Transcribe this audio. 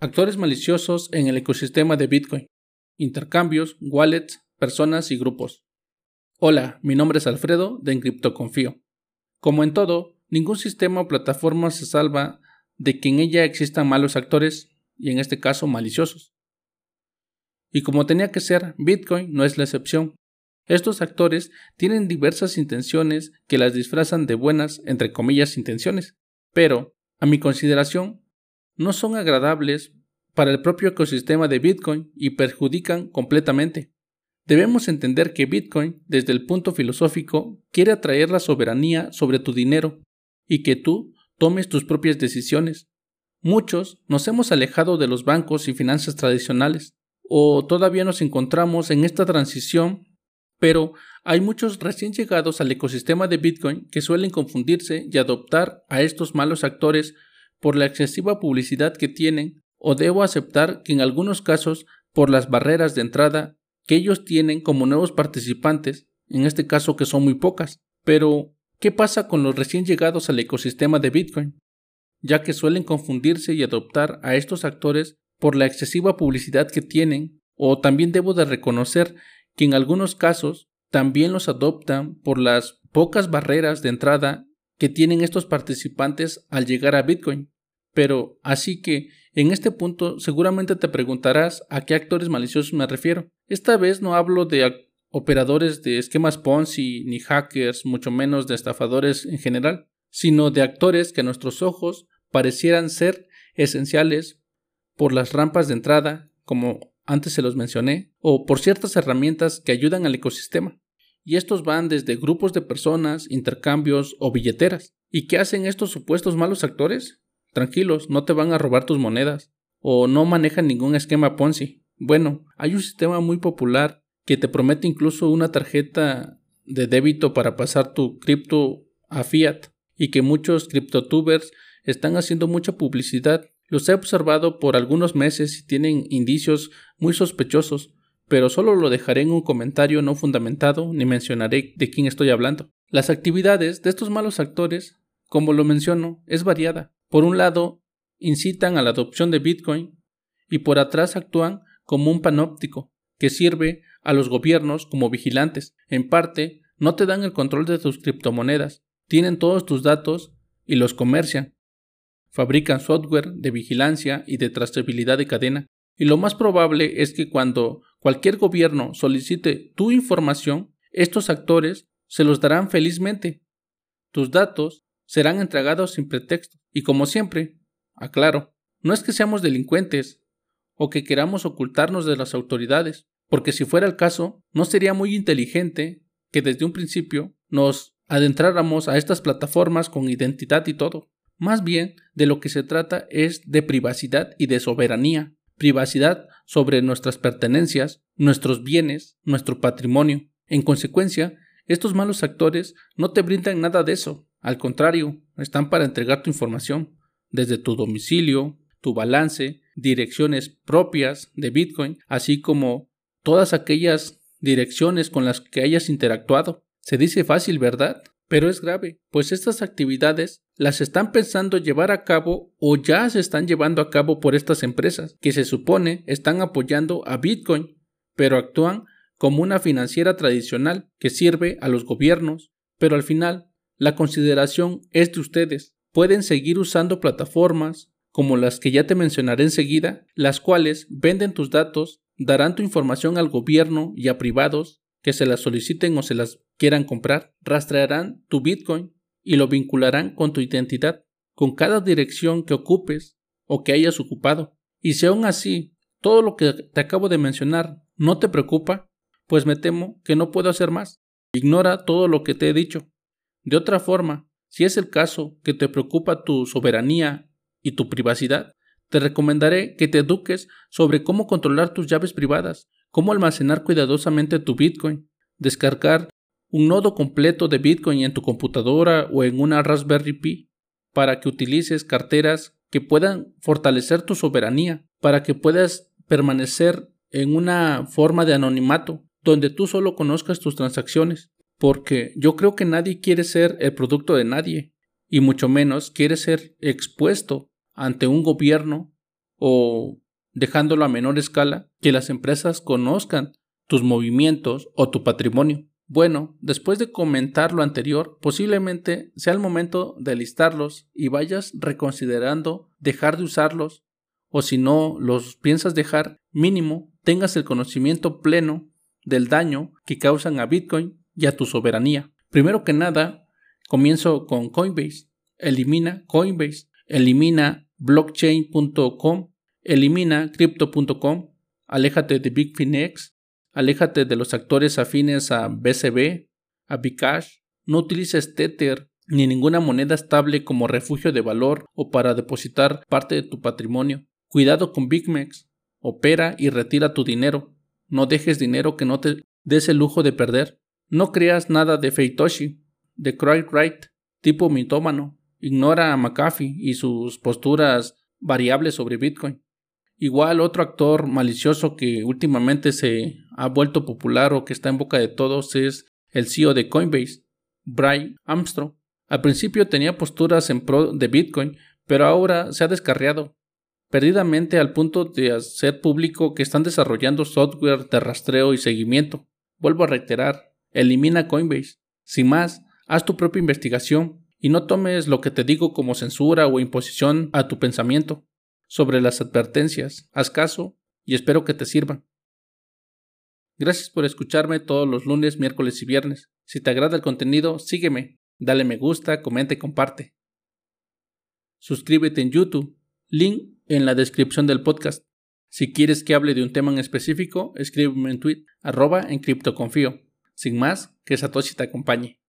Actores maliciosos en el ecosistema de Bitcoin. Intercambios, wallets, personas y grupos. Hola, mi nombre es Alfredo de Encriptoconfío. Como en todo, ningún sistema o plataforma se salva de que en ella existan malos actores y en este caso maliciosos. Y como tenía que ser, Bitcoin no es la excepción. Estos actores tienen diversas intenciones que las disfrazan de buenas, entre comillas, intenciones. Pero, a mi consideración, no son agradables para el propio ecosistema de Bitcoin y perjudican completamente. Debemos entender que Bitcoin, desde el punto filosófico, quiere atraer la soberanía sobre tu dinero y que tú tomes tus propias decisiones. Muchos nos hemos alejado de los bancos y finanzas tradicionales, o todavía nos encontramos en esta transición, pero hay muchos recién llegados al ecosistema de Bitcoin que suelen confundirse y adoptar a estos malos actores por la excesiva publicidad que tienen, o debo aceptar que en algunos casos por las barreras de entrada que ellos tienen como nuevos participantes, en este caso que son muy pocas. Pero, ¿qué pasa con los recién llegados al ecosistema de Bitcoin? Ya que suelen confundirse y adoptar a estos actores por la excesiva publicidad que tienen, o también debo de reconocer que en algunos casos también los adoptan por las pocas barreras de entrada que tienen estos participantes al llegar a Bitcoin. Pero así que en este punto seguramente te preguntarás a qué actores maliciosos me refiero. Esta vez no hablo de operadores de esquemas Ponzi ni hackers, mucho menos de estafadores en general, sino de actores que a nuestros ojos parecieran ser esenciales por las rampas de entrada, como antes se los mencioné, o por ciertas herramientas que ayudan al ecosistema y estos van desde grupos de personas, intercambios o billeteras. ¿Y qué hacen estos supuestos malos actores? Tranquilos, no te van a robar tus monedas o no manejan ningún esquema Ponzi. Bueno, hay un sistema muy popular que te promete incluso una tarjeta de débito para pasar tu cripto a fiat y que muchos criptotubers están haciendo mucha publicidad. Los he observado por algunos meses y tienen indicios muy sospechosos, pero solo lo dejaré en un comentario no fundamentado ni mencionaré de quién estoy hablando. Las actividades de estos malos actores, como lo menciono, es variada. Por un lado, incitan a la adopción de Bitcoin y por atrás actúan como un panóptico que sirve a los gobiernos como vigilantes. En parte, no te dan el control de tus criptomonedas, tienen todos tus datos y los comercian. Fabrican software de vigilancia y de trazabilidad de cadena. Y lo más probable es que cuando cualquier gobierno solicite tu información, estos actores se los darán felizmente. Tus datos serán entregados sin pretexto. Y como siempre, aclaro, no es que seamos delincuentes o que queramos ocultarnos de las autoridades, porque si fuera el caso, no sería muy inteligente que desde un principio nos adentráramos a estas plataformas con identidad y todo. Más bien, de lo que se trata es de privacidad y de soberanía, privacidad sobre nuestras pertenencias, nuestros bienes, nuestro patrimonio. En consecuencia, estos malos actores no te brindan nada de eso. Al contrario, están para entregar tu información, desde tu domicilio, tu balance, direcciones propias de Bitcoin, así como todas aquellas direcciones con las que hayas interactuado. Se dice fácil, ¿verdad? Pero es grave, pues estas actividades las están pensando llevar a cabo o ya se están llevando a cabo por estas empresas, que se supone están apoyando a Bitcoin, pero actúan como una financiera tradicional que sirve a los gobiernos, pero al final la consideración es de ustedes. Pueden seguir usando plataformas como las que ya te mencionaré enseguida, las cuales venden tus datos, darán tu información al gobierno y a privados que se las soliciten o se las quieran comprar, rastrearán tu Bitcoin y lo vincularán con tu identidad, con cada dirección que ocupes o que hayas ocupado. Y si aún así todo lo que te acabo de mencionar no te preocupa, pues me temo que no puedo hacer más. Ignora todo lo que te he dicho. De otra forma, si es el caso que te preocupa tu soberanía y tu privacidad, te recomendaré que te eduques sobre cómo controlar tus llaves privadas, cómo almacenar cuidadosamente tu Bitcoin, descargar un nodo completo de Bitcoin en tu computadora o en una Raspberry Pi para que utilices carteras que puedan fortalecer tu soberanía, para que puedas permanecer en una forma de anonimato donde tú solo conozcas tus transacciones, porque yo creo que nadie quiere ser el producto de nadie, y mucho menos quiere ser expuesto ante un gobierno o dejándolo a menor escala, que las empresas conozcan tus movimientos o tu patrimonio. Bueno, después de comentar lo anterior, posiblemente sea el momento de listarlos y vayas reconsiderando dejar de usarlos o si no los piensas dejar, mínimo tengas el conocimiento pleno del daño que causan a Bitcoin y a tu soberanía. Primero que nada, comienzo con Coinbase. Elimina Coinbase, elimina blockchain.com, elimina crypto.com, aléjate de Bitfinex, aléjate de los actores afines a BCB, a Bcash, no utilices Tether ni ninguna moneda estable como refugio de valor o para depositar parte de tu patrimonio. Cuidado con BigMex, opera y retira tu dinero. No dejes dinero que no te des el lujo de perder. No creas nada de Feitoshi, de Cry Wright, tipo mitómano. Ignora a McAfee y sus posturas variables sobre Bitcoin. Igual otro actor malicioso que últimamente se ha vuelto popular o que está en boca de todos es el CEO de Coinbase, Brian Armstrong. Al principio tenía posturas en pro de Bitcoin, pero ahora se ha descarriado perdidamente al punto de hacer público que están desarrollando software de rastreo y seguimiento. Vuelvo a reiterar, elimina Coinbase. Sin más, haz tu propia investigación y no tomes lo que te digo como censura o imposición a tu pensamiento. Sobre las advertencias, haz caso y espero que te sirvan. Gracias por escucharme todos los lunes, miércoles y viernes. Si te agrada el contenido, sígueme, dale me gusta, comenta y comparte. Suscríbete en YouTube, link en la descripción del podcast. Si quieres que hable de un tema en específico, escríbeme en tweet, arroba en criptoconfío. Sin más, que Satoshi te acompañe.